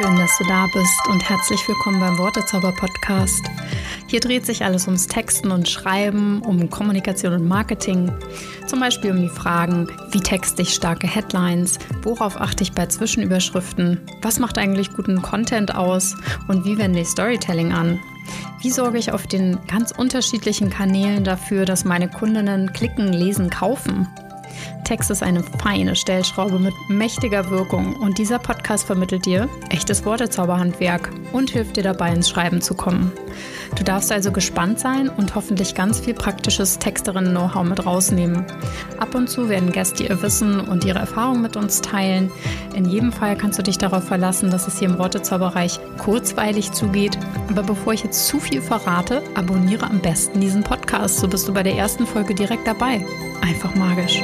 Schön, dass du da bist und herzlich willkommen beim Wortezauber Podcast. Hier dreht sich alles ums Texten und Schreiben, um Kommunikation und Marketing. Zum Beispiel um die Fragen, wie texte ich starke Headlines, worauf achte ich bei Zwischenüberschriften, was macht eigentlich guten Content aus und wie wende ich Storytelling an. Wie sorge ich auf den ganz unterschiedlichen Kanälen dafür, dass meine Kundinnen klicken, lesen, kaufen? Text ist eine feine Stellschraube mit mächtiger Wirkung und dieser Podcast vermittelt dir echtes Wortezauberhandwerk und hilft dir dabei ins Schreiben zu kommen. Du darfst also gespannt sein und hoffentlich ganz viel praktisches Texterinnen-Know-how mit rausnehmen. Ab und zu werden Gäste ihr Wissen und ihre Erfahrungen mit uns teilen. In jedem Fall kannst du dich darauf verlassen, dass es hier im Wortezauberreich kurzweilig zugeht. Aber bevor ich jetzt zu viel verrate, abonniere am besten diesen Podcast, so bist du bei der ersten Folge direkt dabei. Einfach magisch.